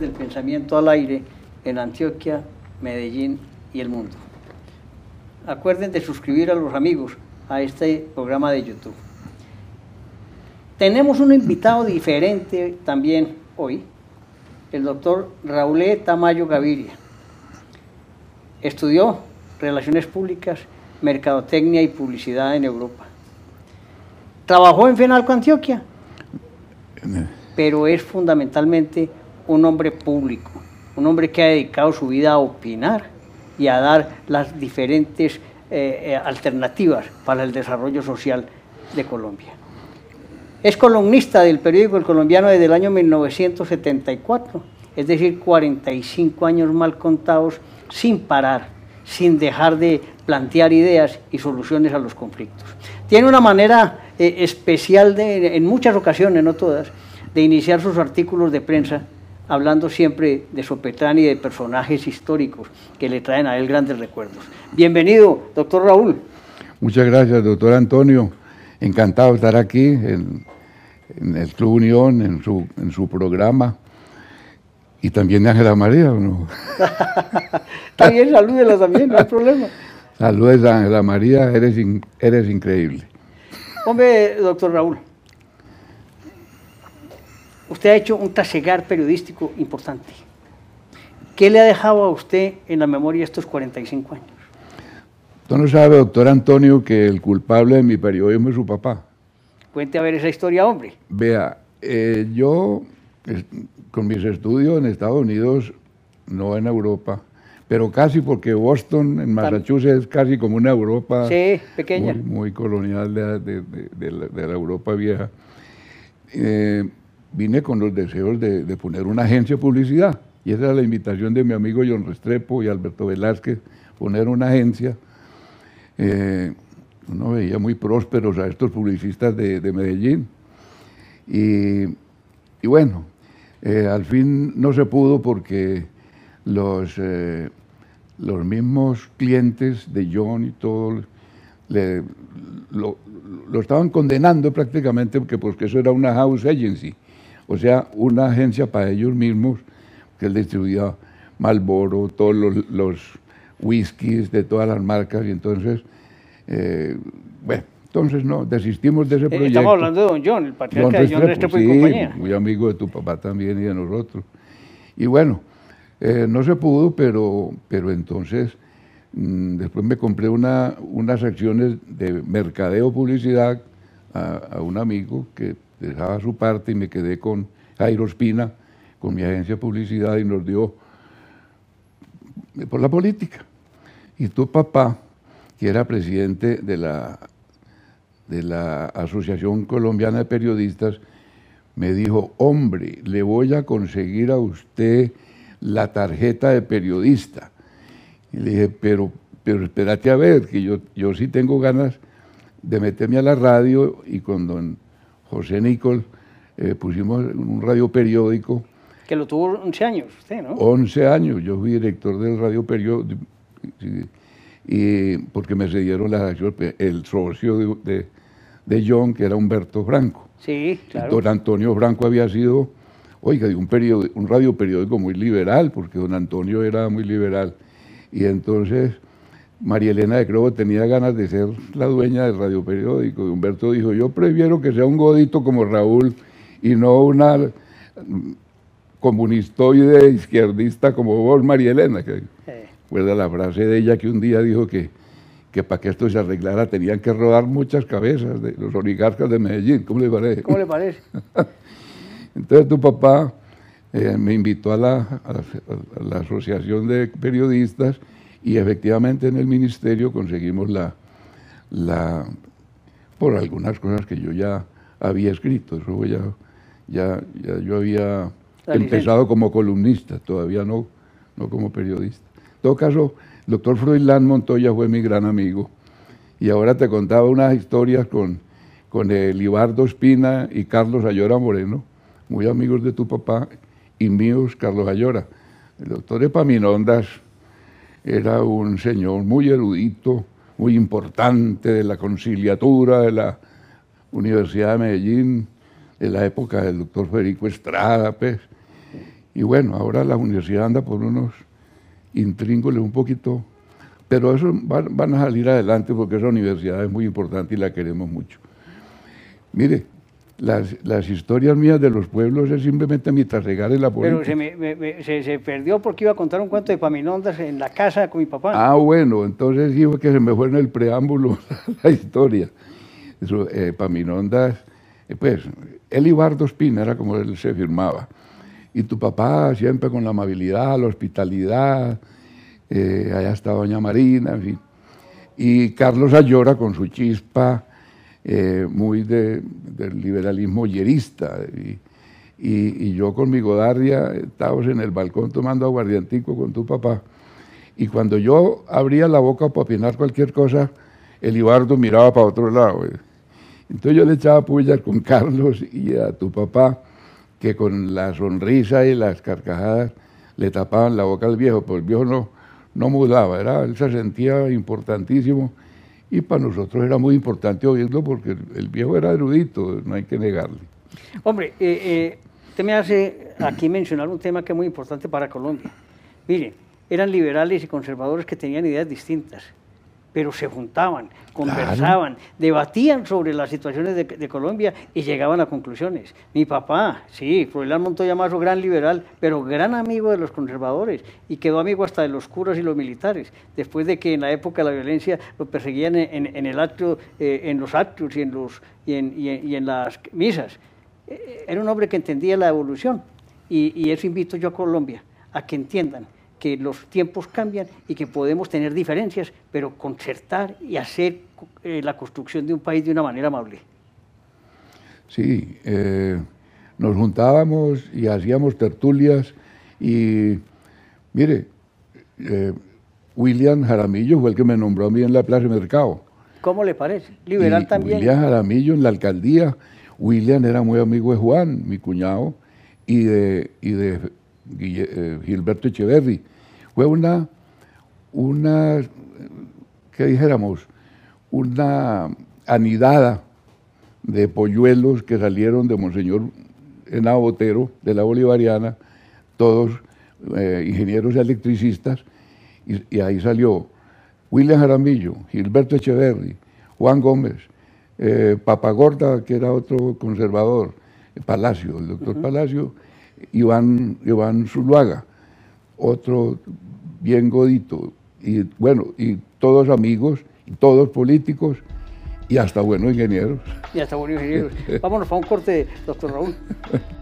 del pensamiento al aire en Antioquia, Medellín y el mundo. Acuerden de suscribir a los amigos a este programa de YouTube. Tenemos un invitado diferente también hoy, el doctor Raúl Tamayo Gaviria. Estudió Relaciones Públicas, Mercadotecnia y Publicidad en Europa. Trabajó en Fenalco Antioquia, pero es fundamentalmente un hombre público, un hombre que ha dedicado su vida a opinar y a dar las diferentes eh, eh, alternativas para el desarrollo social de Colombia. Es columnista del periódico El Colombiano desde el año 1974, es decir, 45 años mal contados, sin parar, sin dejar de plantear ideas y soluciones a los conflictos. Tiene una manera eh, especial, de, en muchas ocasiones, no todas, de iniciar sus artículos de prensa hablando siempre de Sopetrán y de personajes históricos que le traen a él grandes recuerdos. Bienvenido, doctor Raúl. Muchas gracias, doctor Antonio. Encantado de estar aquí en, el Club Unión, en su, en su programa. Y también de Ángela María, ¿o no? también salúdela también, no hay problema. Saludes a Ángela María, eres, eres increíble. Hombre, doctor Raúl, usted ha hecho un tasegar periodístico importante. ¿Qué le ha dejado a usted en la memoria estos 45 años? Usted no sabe, doctor Antonio, que el culpable de mi periodismo es su papá. Cuente a ver esa historia, hombre. Vea, eh, yo con mis estudios en Estados Unidos, no en Europa, pero casi porque Boston, en Massachusetts, es casi como una Europa pequeña. Muy, colonial de, la, Europa vieja. Eh, vine con los deseos de, poner una agencia de publicidad. Y esa era la invitación de mi amigo John Restrepo y Alberto Velázquez, poner una agencia. Eh, uno veía muy prósperos a estos publicistas de, Medellín. Y, bueno, eh, al fin no se pudo porque los, eh, los mismos clientes de John y todo lo, lo, estaban condenando prácticamente porque, porque eso era una house agency o sea, una agencia para ellos mismos, que él distribuía Malboro, todos los, whiskies de todas las marcas, y entonces, eh, bueno, entonces no, desistimos de ese eh, proyecto. Estamos hablando de Don John, el patriarca de John Restrepo y compañía. muy amigo de tu papá también y de nosotros. Y bueno, eh, no se pudo, pero, pero entonces mm, después me compré una, unas acciones de mercadeo publicidad a, a un amigo que dejaba su parte y me quedé con Jairo Espina, con mi agencia de publicidad y nos dio por la política. Y tu papá, que era presidente de la, de la Asociación Colombiana de Periodistas, me dijo, hombre, le voy a conseguir a usted la tarjeta de periodista. Y le dije, pero, pero espérate a ver, que yo, yo sí tengo ganas de meterme a la radio y con don José Nicol, eh, pusimos un radio periódico. Que lo tuvo 11 años usted, ¿no? 11 años, yo fui director del radio periódico, y porque me cedieron la acción, el socio de, John, que era Humberto Franco. Sí, claro. Don Antonio Franco había sido, oiga, de un, un radio periódico muy liberal, porque don Antonio era muy liberal. Y entonces María Elena de Crobo tenía ganas de ser la dueña del radio periódico. Y Humberto dijo, yo prefiero que sea un godito como Raúl y no una comunistoide izquierdista como vos, María Elena. Que, Recuerda la frase de ella que un día dijo que, que para que esto se arreglara tenían que rodar muchas cabezas de los oligarcas de Medellín. ¿Cómo le parece? ¿Cómo le parece? Entonces tu papá eh, me invitó a la, a la Asociación de Periodistas y efectivamente en el ministerio conseguimos la, la por algunas cosas que yo ya había escrito, eso ya, ya, ya yo había empezado como columnista, todavía no, no como periodista. En todo caso, el doctor Froilán Montoya fue mi gran amigo y ahora te contaba unas historias con, con el Ibardo Espina y Carlos Ayora Moreno, muy amigos de tu papá y míos, Carlos Ayora. El doctor Epaminondas era un señor muy erudito, muy importante de la conciliatura de la Universidad de Medellín, de la época del doctor Federico Estrada, pues, Y bueno, ahora la universidad anda por unos intríngules un poquito, pero eso van, a salir adelante porque esa universidad es muy importante y la queremos mucho. Mire, las, historias mías de los pueblos es simplemente mi trasegar en la política. Pero se, se, perdió porque iba a contar un cuento de Paminondas en la casa con mi papá. Ah, bueno, entonces dijo que se me fue en el preámbulo la historia. Eso, eh, Paminondas, eh, pues, Elibardo Espina era como él se firmaba. Y tu papá siempre con la amabilidad, la hospitalidad, eh, allá está Doña Marina, en fin. Y Carlos Ayora con su chispa eh, muy del liberalismo yerista. Y, yo con mi Godardia estábamos en el balcón tomando aguardiantico con tu papá. Y cuando yo abría la boca para opinar cualquier cosa, el Ibardo miraba para otro lado. Entonces yo le echaba pullas con Carlos y a tu papá, que con la sonrisa y las carcajadas le tapaban la boca al viejo, pues el viejo no, no mudaba, era, él se sentía importantísimo y para nosotros era muy importante oírlo porque el viejo era erudito, no hay que negarle. Hombre, eh, eh, usted me hace aquí mencionar un tema que es muy importante para Colombia. Mire, eran liberales y conservadores que tenían ideas distintas pero se juntaban, conversaban, debatían sobre las situaciones de, Colombia y llegaban a conclusiones. Mi papá, sí, Froilán Montoya Mazo, gran liberal, pero gran amigo de los conservadores y quedó amigo hasta de los curas y los militares, después de que en la época de la violencia lo perseguían en, el acto, eh, en los actos y en, los, y en, las misas. Eh, era un hombre que entendía la evolución y, y eso invito yo a Colombia, a que entiendan que los tiempos cambian y que podemos tener diferencias, pero concertar y hacer eh, la construcción de un país de una manera amable. Sí, eh, nos juntábamos y hacíamos tertulias y, mire, eh, William Jaramillo fue el que me nombró a mí en la Plaza Mercado. ¿Cómo le parece? Liberal también. William Jaramillo en la alcaldía. William era muy amigo de Juan, mi cuñado, y de, y de Gilberto Echeverri fue una, una, ¿qué dijéramos? Una anidada de polluelos que salieron de Monseñor Henao Botero, de la Bolivariana, todos eh, ingenieros electricistas, y, ahí salió William Jaramillo, Gilberto Echeverri, Juan Gómez, eh, Papagorda, que era otro conservador, Palacio, el doctor Palacio, Iván, Iván Zuluaga, otro bien godito, y bueno, y todos amigos, y todos políticos, y hasta buenos ingenieros. Y hasta buenos ingenieros. Vámonos para un corte, doctor Raúl.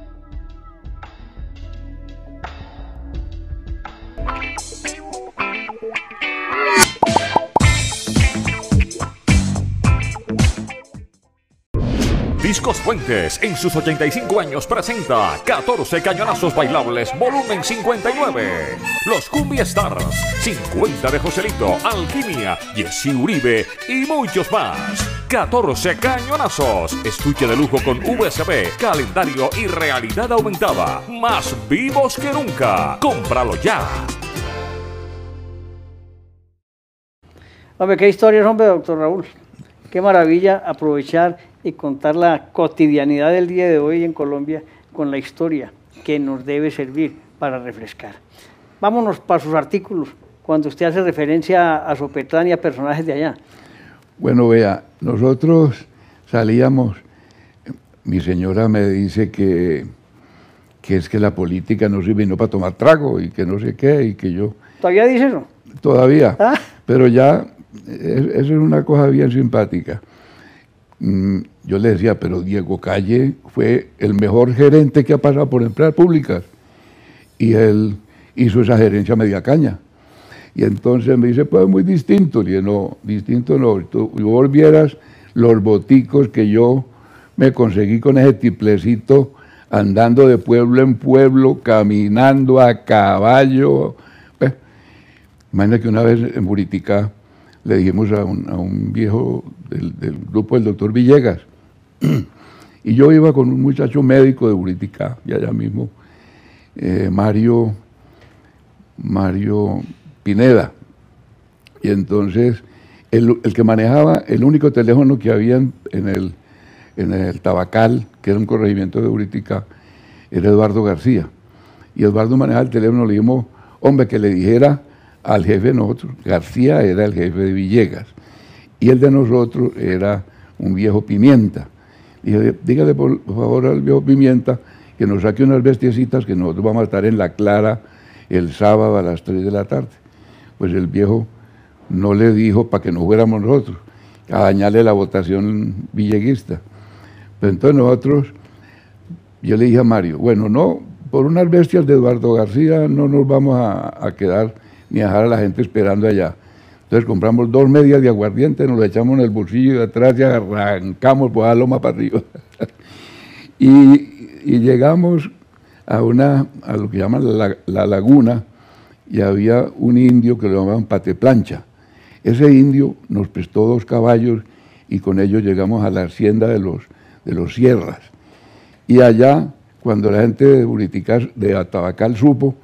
Discos Fuentes en sus 85 años presenta 14 cañonazos bailables volumen 59. Los Cumbia Stars, 50 de Joselito, Alquimia, Jesse Uribe y muchos más. 14 cañonazos, estuche de lujo con USB, calendario y realidad aumentada. Más vivos que nunca. Cómpralo ya. Hombre, qué historias, hombre, doctor Raúl. Qué maravilla aprovechar y contar la cotidianidad del día de hoy en Colombia con la historia que nos debe servir para refrescar. Vámonos para sus artículos, cuando usted hace referencia a Sopetrán y a personajes de allá. Bueno, vea, nosotros salíamos, mi señora me dice que, que es que la política no sirve no para tomar trago y que no sé qué, y que yo... ¿Todavía dice eso? Todavía, ah. pero ya eso es una cosa bien simpática. Mm, yo le decía, pero Diego Calle fue el mejor gerente que ha pasado por empresas públicas. Y él hizo esa gerencia media caña. Y entonces me dice, pues muy distinto. Y no, distinto no. Tú volvieras los boticos que yo me conseguí con ese tiplecito, andando de pueblo en pueblo, caminando a caballo. Pues, imagina que una vez en Buritica le dijimos a un, viejo del, grupo del doctor Villegas, y yo iba con un muchacho médico de Buritica, y allá mismo, eh, Mario, Mario Pineda. Y entonces, el, que manejaba el único teléfono que había en, el, en el Tabacal, que era un corregimiento de Buritica, era Eduardo García. y Eduardo manejaba el teléfono, le dijimos, hombre, que le dijera al jefe de nosotros, García era el jefe de Villegas, y el de nosotros era un viejo Pimienta. Dije, dígale por favor al viejo Pimienta que nos saque unas bestiecitas que nosotros vamos a estar en la Clara el sábado a las 3 de la tarde. Pues el viejo no le dijo para que no fuéramos nosotros, a dañarle la votación villeguista. Pero entonces nosotros, yo le dije a Mario, bueno, no, por unas bestias de Eduardo García no nos vamos a, quedar ni dejar a la gente esperando allá. Entonces compramos dos medias de aguardiente, nos lo echamos en el bolsillo de atrás y arrancamos por la loma para arriba. y, llegamos a, una, a lo que llaman la, la, laguna y había un indio que lo llamaban Pateplancha. Ese indio nos prestó dos caballos y con ellos llegamos a la hacienda de los, de los sierras. Y allá, cuando la gente de Buriticar, de Atabacal supo,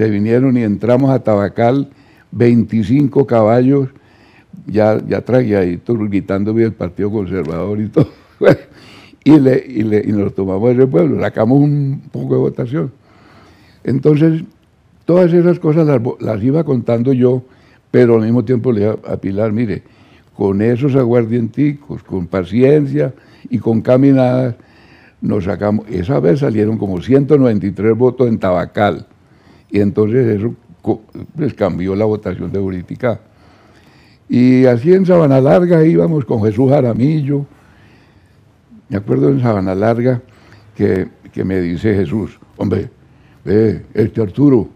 se vinieron y entramos a Tabacal, 25 caballos, ya, ya todos gritando el Partido Conservador y todo. y, le, y, le, y nos tomamos ese pueblo, sacamos un poco de votación. Entonces, todas esas cosas las, las iba contando yo pero al mismo tiempo le dije a Pilar, mire, con esos aguardienticos, con paciencia y con caminadas, nos sacamos, esa vez salieron como 193 votos en Tabacal, y entonces eso pues, cambió la votación de Buritica. Y así en Sabana Larga íbamos con Jesús Jaramillo, me acuerdo en Sabana Larga que, que me dice Jesús, hombre, ve, este Arturo,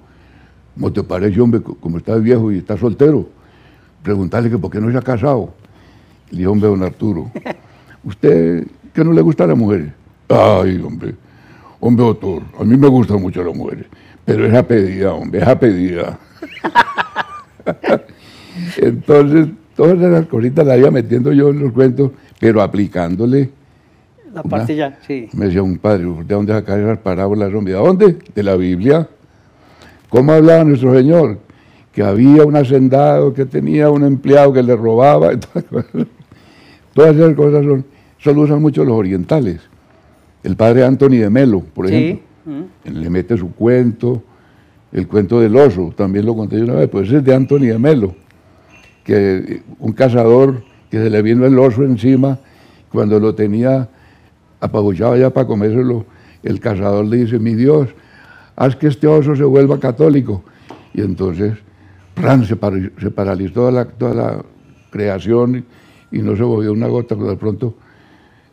¿Cómo te parece, hombre, como está viejo y está soltero? Preguntarle que por qué no se ha casado. Le dije, hombre, don Arturo, ¿usted qué no le gusta a las mujeres? Ay, hombre, hombre, doctor, a mí me gustan mucho las mujeres, pero es a pedida, hombre, es a pedida. Entonces, todas esas cositas las iba metiendo yo en los cuentos, pero aplicándole. La parte ya, sí. Me decía un padre, ¿de dónde sacar esas parábolas, hombre? ¿De dónde? De la Biblia. ¿Cómo hablaba nuestro Señor? Que había un hacendado que tenía un empleado que le robaba. Todas esas cosas son, solo usan mucho los orientales. El padre Anthony de Melo, por ejemplo, le mete su cuento, el cuento del oso, también lo conté yo una vez, pues ese es de Anthony de Melo, que un cazador que se le vino el oso encima, cuando lo tenía apabuchado ya para comérselo, el cazador le dice, mi Dios, haz que este oso se vuelva católico. Y entonces, se, paralizó toda la, creación y, no se volvió una gota, pero de pronto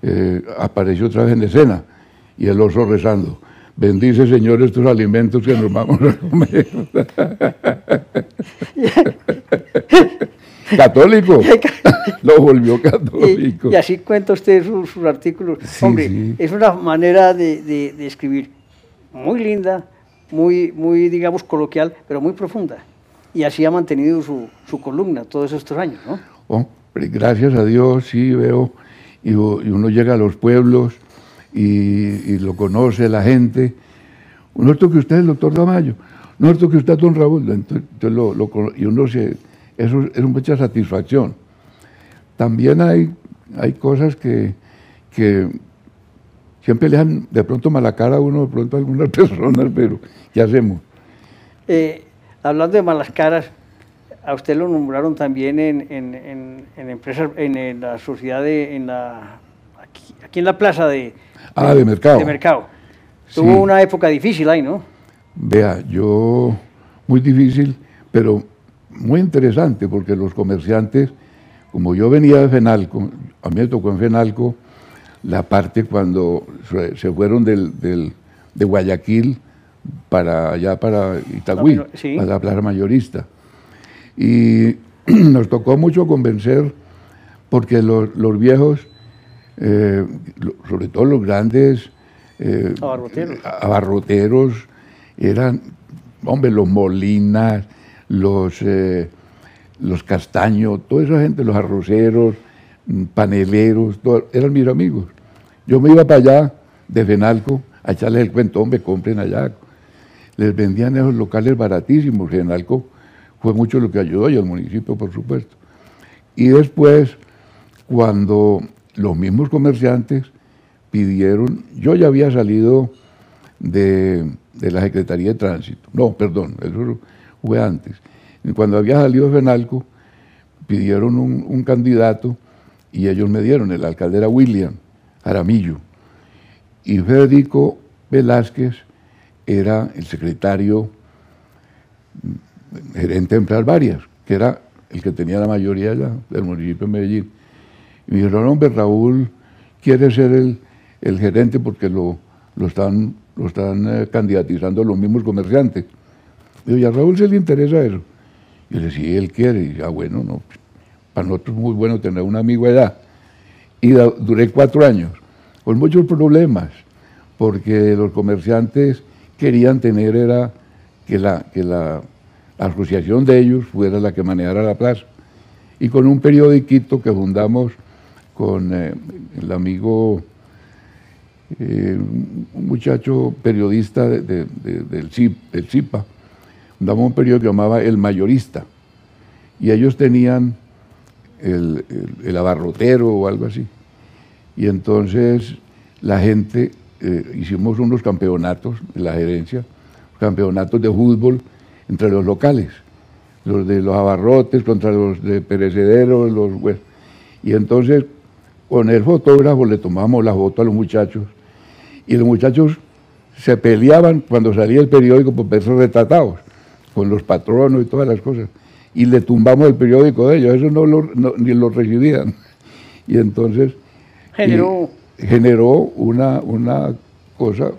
eh, apareció otra vez en escena y el oso rezando. Bendice, Señor, estos alimentos que nos vamos a comer. católico. Lo volvió católico. Y, así cuenta usted sus, artículos. Hombre, es una manera de, de escribir muy linda, muy, muy, digamos, coloquial, pero muy profunda. Y así ha mantenido su, su columna todos estos años, ¿no? Oh, gracias a Dios, sí, veo, y, uno llega a los pueblos y, lo conoce la gente. No que usted es el doctor Damayo, no que usted es don Raúl, entonces, lo, y uno se, eso es mucha satisfacción. También hay, hay cosas que, que siempre le dan de pronto mala cara a uno, de pronto a algunas personas, pero ¿qué hacemos? Eh, hablando de malas caras, a usted lo nombraron también en, en, en, empresas, en, la sociedad de, en la, aquí, en la plaza de, ah, de, mercado. De mercado. Tuvo una época difícil ahí, ¿no? Vea, yo, muy difícil, pero muy interesante, porque los comerciantes, como yo venía de Fenalco, a mí me tocó en Fenalco, la parte cuando se fueron del, de Guayaquil para allá para Itagüí, a la plaza mayorista. Y nos tocó mucho convencer porque los, viejos, eh, sobre todo los grandes eh, abarroteros. eran, hombre, los Molinas, los, eh, los Castaños, toda esa gente, los arroceros, paneleros, eran mis amigos. Yo me iba para allá de Fenalco a echarles el cuento, hombre, compren allá. Les vendían esos locales baratísimos. Fenalco fue mucho lo que ayudó y el municipio, por supuesto. Y después, cuando los mismos comerciantes pidieron, yo ya había salido de, la Secretaría de Tránsito. No, perdón, eso fue antes. Cuando había salido Fenalco, pidieron un, candidato y ellos me dieron, el alcalde era William Aramillo. Y Federico Velázquez era el secretario mm, gerente de Emplear Varias, que era el que tenía la mayoría del municipio de Medellín. Y me dijeron, hombre, Raúl quiere ser el, el gerente porque lo, lo están, lo están eh, candidatizando los mismos comerciantes. Y a Raúl se le interesa eso. Y le decía, sí, él quiere. Y ah, bueno, no, para nosotros es muy bueno tener un amigo de edad. Y duré cuatro años, con muchos problemas, porque los comerciantes querían tener era que la, que la asociación de ellos fuera la que manejara la plaza. Y con un periodiquito que fundamos con eh, el amigo eh, un muchacho periodista del, CIPA, daba un periódico que llamaba El Mayorista, y ellos tenían el, abarrotero o algo así. Y entonces la gente, eh, hicimos unos campeonatos de la gerencia, campeonatos de fútbol entre los locales, los de los abarrotes contra los de perecederos, los y entonces con el fotógrafo le tomamos la foto a los muchachos y los muchachos se peleaban cuando salía el periódico por verse retratados, con los patronos y todas las cosas. Y le tumbamos el periódico de ellos, eso no, lo, ni lo recibían. Y entonces generó, generó una, una cosa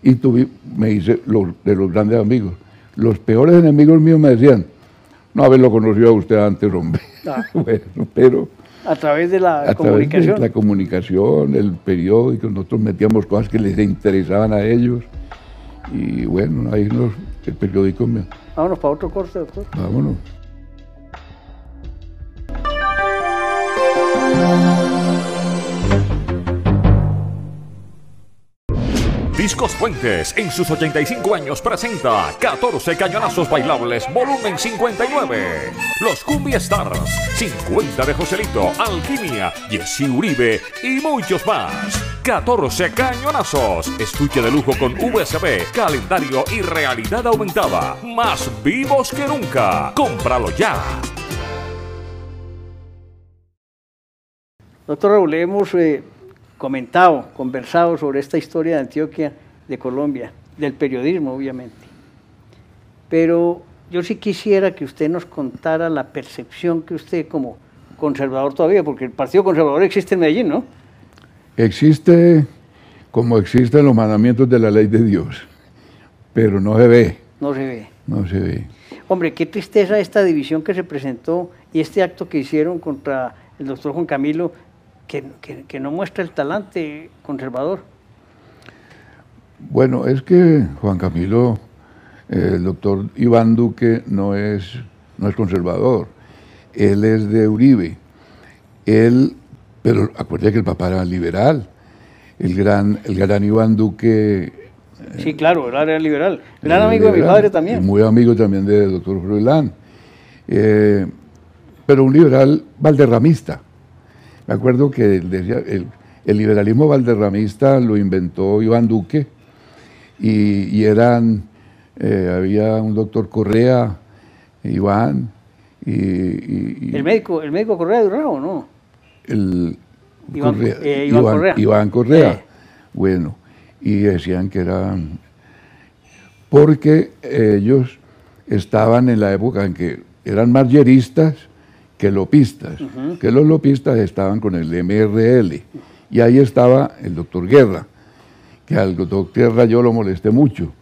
y tuve, me hice de los grandes amigos. Los peores enemigos míos me decían, no haberlo conocido a usted antes, hombre. Ah. bueno, pero a través de la comunicación. la comunicación, el periódico, nosotros metíamos cosas que les interesaban a ellos. Y bueno, ahí nos, el periódico me... Vámonos para otro corte, doctor. Vámonos. Discos Fuentes en sus 85 años presenta 14 cañonazos bailables volumen 59. Los Cumbia Stars, 50 de Joselito, Alquimia, Jesse Uribe y muchos más. 14 cañonazos. Estuche de lujo con USB, calendario y realidad aumentada. Más vivos que nunca. Cómpralo ya. Raúl, hemos eh, comentado, conversado sobre esta historia de Antioquia, de Colombia, del periodismo obviamente. Pero yo sí quisiera que usted nos contara la percepción que usted como conservador todavía, porque el Partido Conservador existe en Medellín, ¿no? Existe como existen los mandamientos de la ley de Dios, pero no se ve. No se ve. No se ve. Hombre, qué tristeza esta división que se presentó y este acto que hicieron contra el doctor Juan Camilo que, no muestra el talante conservador? Bueno, es que Juan Camilo, el doctor Iván Duque no es, no es conservador, él es de Uribe. Él, pero acuérdate que el papá era liberal, el gran, el gran Iván Duque... Eh, sí, claro, él era liberal, gran amigo de mi padre también. Muy amigo también del doctor Froilán. Eh, pero un liberal valderramista. Me acuerdo que decía, el, liberalismo valderramista lo inventó Iván Duque y, eran, eh, había un doctor Correa, Iván, y, ¿El, médico, ¿El médico Correa de Urrao, no? El, Iván Correa. Eh, Iván, Correa. Iván Correa. Eh. Bueno, y decían que eran... Porque ellos estaban en la época en que eran margeristas que lopistas, que los lopistas estaban con el MRL. Y ahí estaba el doctor Guerra, que al doctor Guerra yo lo molesté mucho,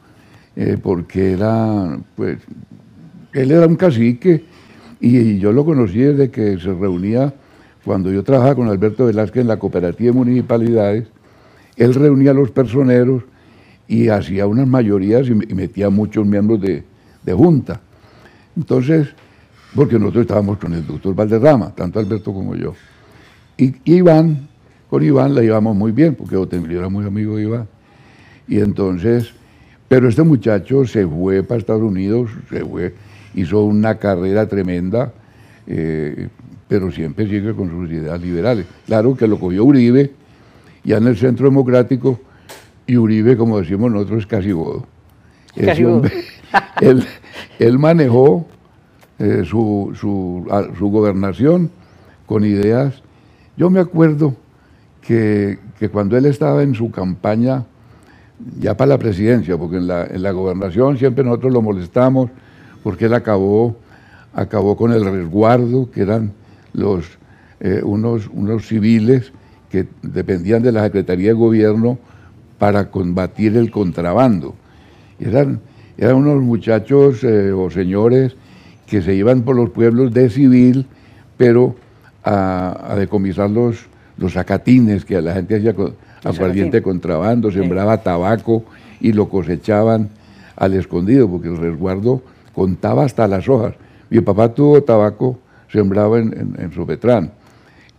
eh, porque era, pues, él era un cacique y, yo lo conocí desde que se reunía, cuando yo trabajaba con Alberto Velázquez en la cooperativa de municipalidades, él reunía a los personeros y hacía unas mayorías y, metía muchos miembros de, de junta. Entonces, porque nosotros estábamos con el doctor Valderrama, tanto Alberto como yo. Y, Iván, con Iván la llevamos muy bien, porque yo era muy amigo de Iván. Y entonces, pero este muchacho se fue para Estados Unidos, se fue, hizo una carrera tremenda, eh, pero siempre sigue con sus ideas liberales. Claro que lo cogió Uribe, ya en el Centro Democrático y Uribe, como decimos nosotros, es casi bodo. Casi hombre, él, él manejó eh, su, su- su gobernación con ideas. Yo me acuerdo que, que cuando él estaba en su campaña, ya para la presidencia, porque en la, en la gobernación siempre nosotros lo molestamos, porque él acabó, acabó con el resguardo, que eran los, eh, unos, unos civiles que dependían de la Secretaría de Gobierno para combatir el contrabando. Eran, eran unos muchachos eh, o señores que se iban por los pueblos de civil, pero a, a decomisar los, los acatines que la gente hacía con aguardiente contrabando, sembraba tabaco y lo cosechaban al escondido, porque el resguardo contaba hasta las hojas. Mi papá tuvo tabaco sembrado en, en, en Sopetrán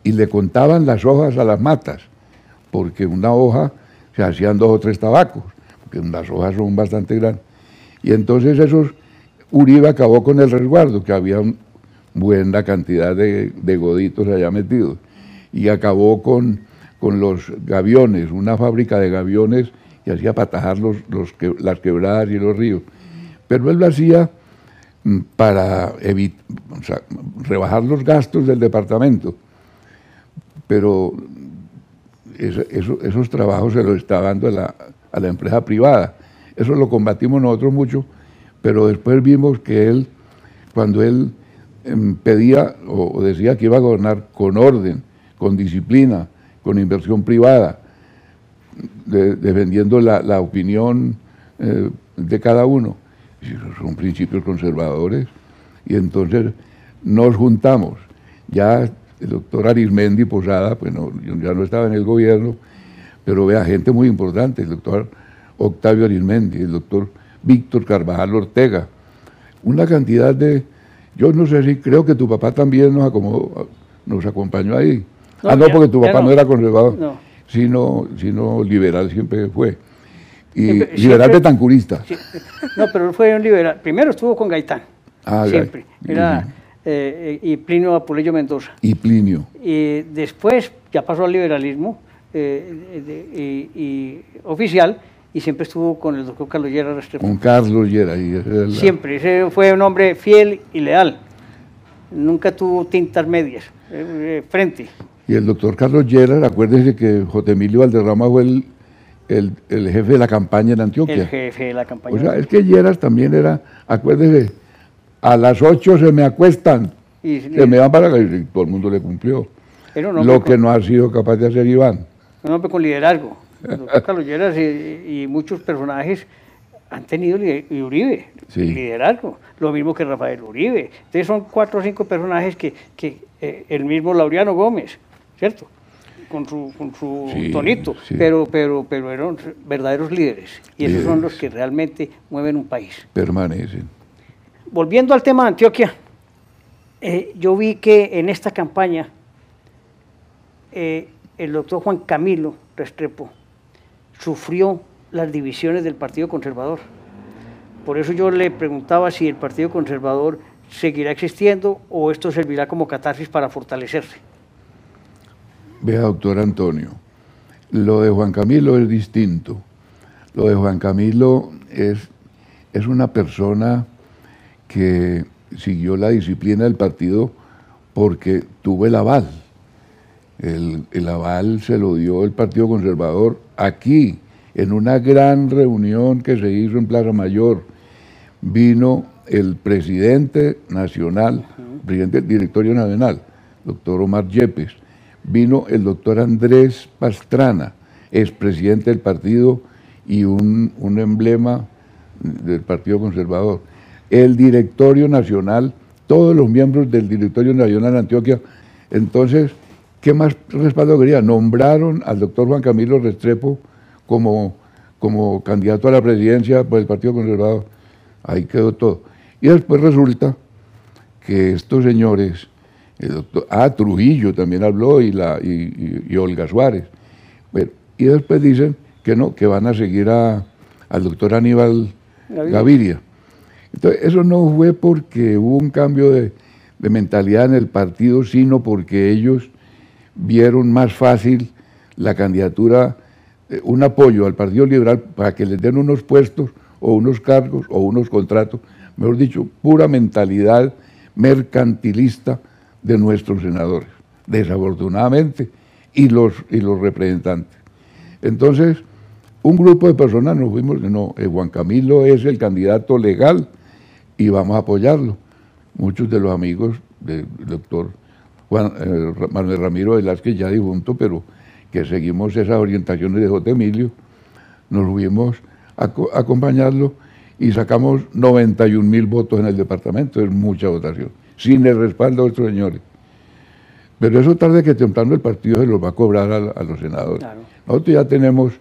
y le contaban las hojas a las matas, porque una hoja se hacían dos o tres tabacos, porque las hojas son bastante grandes. Y entonces esos, Uribe acabó con el resguardo, que había buena cantidad de, goditos allá metidos, y acabó con, con los gaviones, una fábrica de gaviones que hacía para atajar los, las quebradas y los ríos. Pero él lo hacía mm, para rebajar los gastos del departamento. Pero eso- eso- esos trabajos se los está dando a la, a la empresa privada. Eso lo combatimos nosotros mucho, pero después vimos que él, cuando él em, pedía o, decía que iba a gobernar con orden, con disciplina, con inversión privada, de- defendiendo la, opinión eh, de cada uno. Son principios conservadores. Y entonces nos juntamos. Ya el doctor Arismendi Posada, pues no, ya no estaba en el gobierno, pero vea, gente muy importante, el doctor Octavio Arismendi, el doctor Víctor Carvajal Ortega, una cantidad de, yo no sé si creo que tu papá también nos, acomodó- nos acompañó ahí. No, ah, no, porque tu papá no. no. era conservador, No. sino, sino liberal siempre fue. Y Siempre- liberal. No, pero fue un liberal. Primero estuvo con Gaitán. Ah, siempre. Era, eh, y Plinio Apuleyo Mendoza. Y Plinio. Y después ya pasó al liberalismo eh, de- y, y oficial y siempre estuvo con el doctor Carlos Llera Restrepo. Con Carlos Llera. y la- Siempre, ese fue un hombre fiel y leal. Nunca tuvo tintas medias, eh, eh, frente. Y el doctor Carlos Llera, acuérdese que J. Emilio Valderrama fue el, el, el jefe de la campaña en Antioquia. El jefe de la campaña. O sea, es que Lleras también era, acuérdese, a las 8 se me acuestan, Y- se me van para la... y todo el mundo le cumplió. Lo que no ha sido capaz de hacer Iván. un hombre con liderazgo. Doctor Carlos Lleras y, y muchos personajes han tenido y Uribe, Sí. liderazgo, lo mismo que Rafael Uribe. Entonces son cuatro o cinco personajes que, que eh, el mismo Laureano Gómez, ¿cierto? Con su, con su Sí, tonito, sí. pero, pero, pero eran verdaderos líderes. Y esos son los que realmente mueven un país. Permanecen. Volviendo al tema de Antioquia, eh, yo vi que en esta campaña eh, el doctor Juan Camilo Restrepo sufrió las divisiones del Partido Conservador. Por eso yo le preguntaba si el Partido Conservador seguirá existiendo o esto servirá como catarsis para fortalecerse. Vea, doctor Antonio, lo de Juan Camilo es distinto. Lo de Juan Camilo es, es una persona que siguió la disciplina del partido porque tuvo el aval. El, el aval se lo dio el Partido Conservador aquí, en una gran reunión que se hizo en Plaza Mayor. Vino el presidente nacional, presidente del directorio nacional, doctor Omar Yepes. Vino el doctor Andrés Pastrana, expresidente del partido y un, un emblema del Partido Conservador. El directorio nacional, todos los miembros del directorio nacional de Antioquia. Entonces, ¿qué más respaldo quería? Nombraron al doctor Juan Camilo Restrepo como, como candidato a la presidencia por el Partido Conservador. Ahí quedó todo. Y después resulta que estos señores, el doctor, ah, Trujillo también habló y, la, y, y- y Olga Suárez. Bueno, y después dicen que no, que van a seguir a- al doctor Aníbal Gaviria. Gaviria. Entonces, eso no fue porque hubo un cambio de, de mentalidad en el partido, sino porque ellos vieron más fácil la candidatura eh, un apoyo al Partido Liberal para que les den unos puestos o unos cargos o unos contratos, mejor dicho, pura mentalidad mercantilista de nuestros senadores, desafortunadamente, y los, y los representantes. Entonces, un grupo de personas nos fuimos, no, eh, Juan Camilo es el candidato legal y vamos a apoyarlo. Muchos de los amigos del doctor Juan, eh, Manuel Ramiro Velázquez ya difunto, pero que seguimos esas orientaciones de J. Emilio, nos fuimos a, acompañarlo y sacamos 91 mil votos en el departamento, es mucha votación, sin el respaldo de estos señores. Pero eso tarde que temprano el partido se los va a cobrar a, los senadores. Nosotros ya tenemos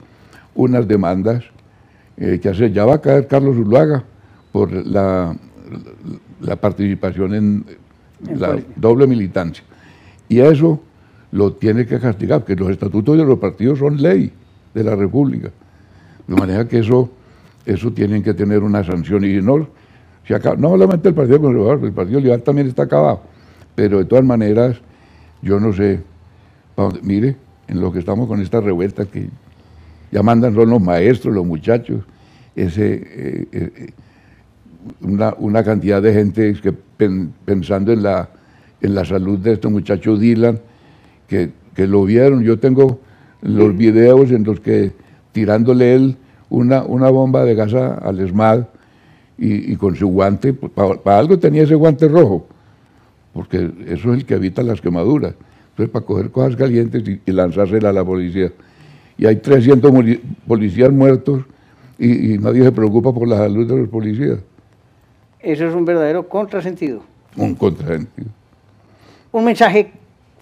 unas demandas eh, que hacer, ya va a caer Carlos Zuluaga por la, la participación en la doble militancia. Y eso lo tiene que castigar, porque los estatutos de los partidos son ley de la República. De manera que eso, eso tienen que tener una sanción. Y no, no solamente el Partido Conservador, el Partido Liberal también está acabado. Pero de todas maneras, yo no sé, mire, en lo que estamos con esta revuelta que ya mandan son los maestros, los muchachos, ese, eh, eh, una, una, cantidad de gente que pensando en la, en la salud de este muchacho Dylan, que, lo vieron. Yo tengo los videos en los que tirándole él una, una bomba de gas al ESMAD y, con su guante, pues, para, algo tenía ese guante rojo, porque eso es el que evita las quemaduras. Entonces, para coger cosas calientes y, lanzárselas a la policía. Y hay 300 policías muertos y, y nadie se preocupa por la salud de los policías. Eso es un verdadero contrasentido. Un contrasentido. Un mensaje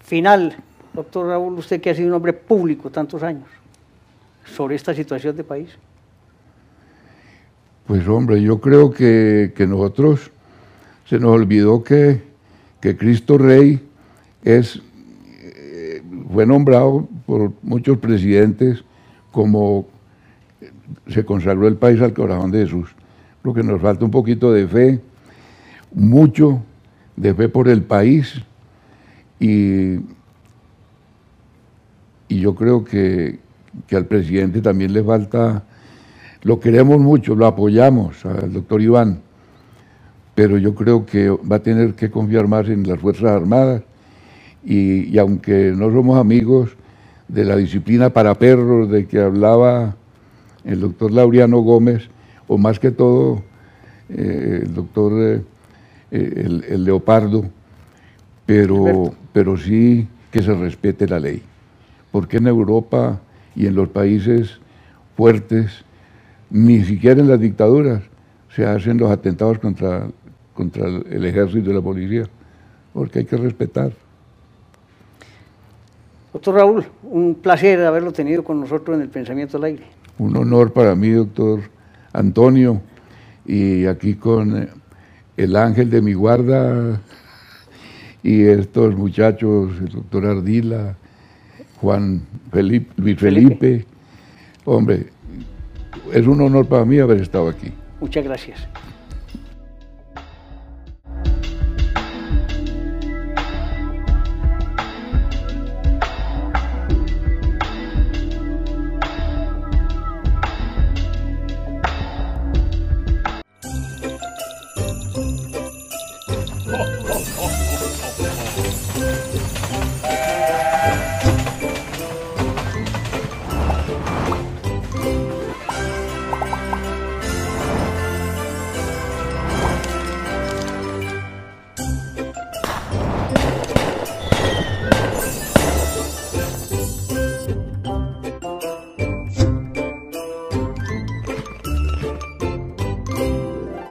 final Doctor Raúl, usted que ha sido un hombre público tantos años, sobre esta situación de país. Pues hombre, yo creo que, nosotros se nos olvidó que, Cristo Rey es, eh, fue nombrado por muchos presidentes como se consagró el país al corazón de Jesús. Lo que nos falta un poquito de fe, mucho de fe por el país y y yo creo que, al presidente también le falta, lo queremos mucho, lo apoyamos al doctor Iván, pero yo creo que va a tener que confiar más en las Fuerzas Armadas. Y, aunque no somos amigos de la disciplina para perros de que hablaba el doctor Laureano Gómez, o más que todo eh, el doctor eh, el, Leopardo, pero, pero sí que se respete la ley. ¿Por qué en Europa y en los países fuertes, ni siquiera en las dictaduras, se hacen los atentados contra, contra el ejército y la policía? Porque hay que respetar. Doctor Raúl, un placer haberlo tenido con nosotros en el Pensamiento al Aire. Un honor para mí, doctor Antonio, y aquí con el ángel de mi guarda y estos muchachos, el doctor Ardila, Juan Felipe, Luis Felipe. Hombre, es un honor para mí haber estado aquí. Muchas gracias.